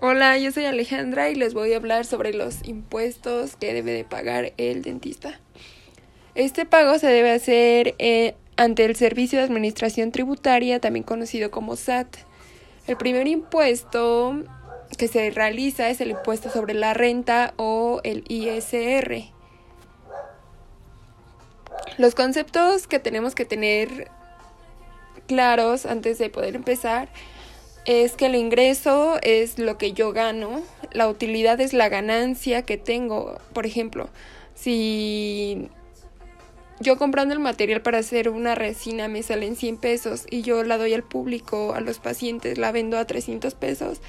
Hola, yo soy Alejandra y les voy a hablar sobre los impuestos que debe de pagar el dentista. Este pago se debe hacer eh, ante el Servicio de Administración Tributaria, también conocido como SAT. El primer impuesto que se realiza es el impuesto sobre la renta o el ISR. Los conceptos que tenemos que tener claros antes de poder empezar es que el ingreso es lo que yo gano, la utilidad es la ganancia que tengo. Por ejemplo, si yo comprando el material para hacer una resina me salen 100 pesos y yo la doy al público, a los pacientes, la vendo a 300 pesos,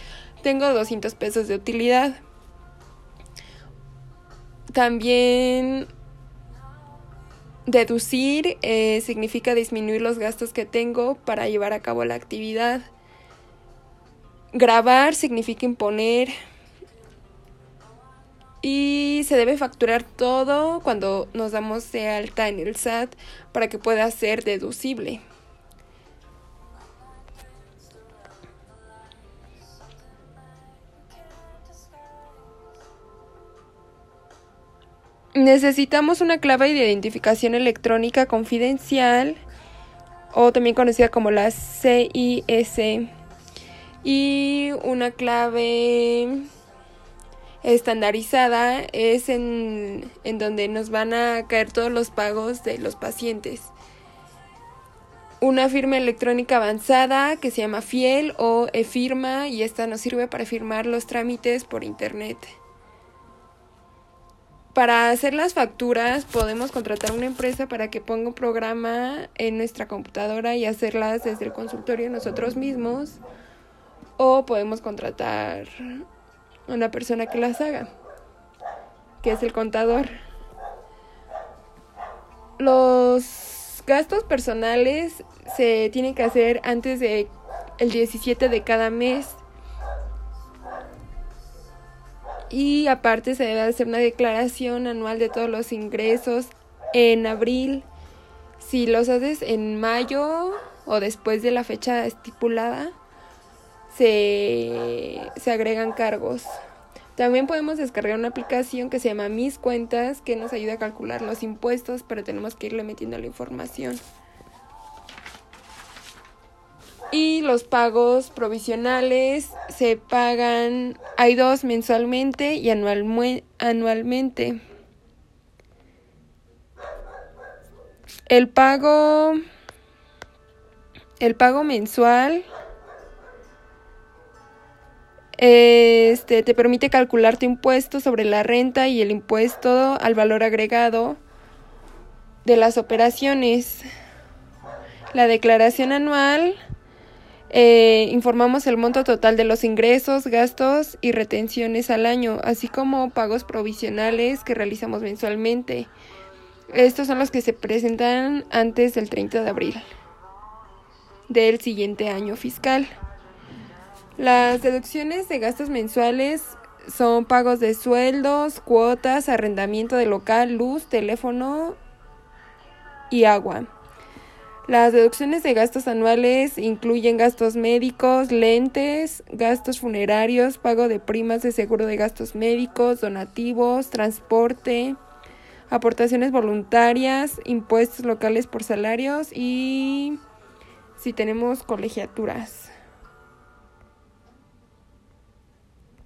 tengo 200 pesos de utilidad. También deducir eh, significa disminuir los gastos que tengo para llevar a cabo la actividad. Grabar significa imponer y se debe facturar todo cuando nos damos de alta en el SAT para que pueda ser deducible. Necesitamos una clave de identificación electrónica confidencial o también conocida como la CIS y una clave estandarizada es en, en, donde nos van a caer todos los pagos de los pacientes. Una firma electrónica avanzada que se llama Fiel o eFirma y esta nos sirve para firmar los trámites por internet. Para hacer las facturas podemos contratar una empresa para que ponga un programa en nuestra computadora y hacerlas desde el consultorio nosotros mismos o podemos contratar una persona que las haga, que es el contador. Los gastos personales se tienen que hacer antes de el 17 de cada mes. Y aparte se debe hacer una declaración anual de todos los ingresos en abril. Si los haces en mayo o después de la fecha estipulada, se, agregan cargos. También podemos descargar una aplicación que se llama Mis Cuentas que nos ayuda a calcular los impuestos, pero tenemos que irle metiendo la información. Y los pagos provisionales se pagan, hay dos mensualmente y anualmente. El pago, el pago mensual este te permite calcular tu impuesto sobre la renta y el impuesto al valor agregado de las operaciones. La declaración anual eh, informamos el monto total de los ingresos, gastos y retenciones al año, así como pagos provisionales que realizamos mensualmente. Estos son los que se presentan antes del 30 de abril del siguiente año fiscal. Las deducciones de gastos mensuales son pagos de sueldos, cuotas, arrendamiento de local, luz, teléfono y agua. Las deducciones de gastos anuales incluyen gastos médicos, lentes, gastos funerarios, pago de primas de seguro de gastos médicos, donativos, transporte, aportaciones voluntarias, impuestos locales por salarios y si tenemos colegiaturas.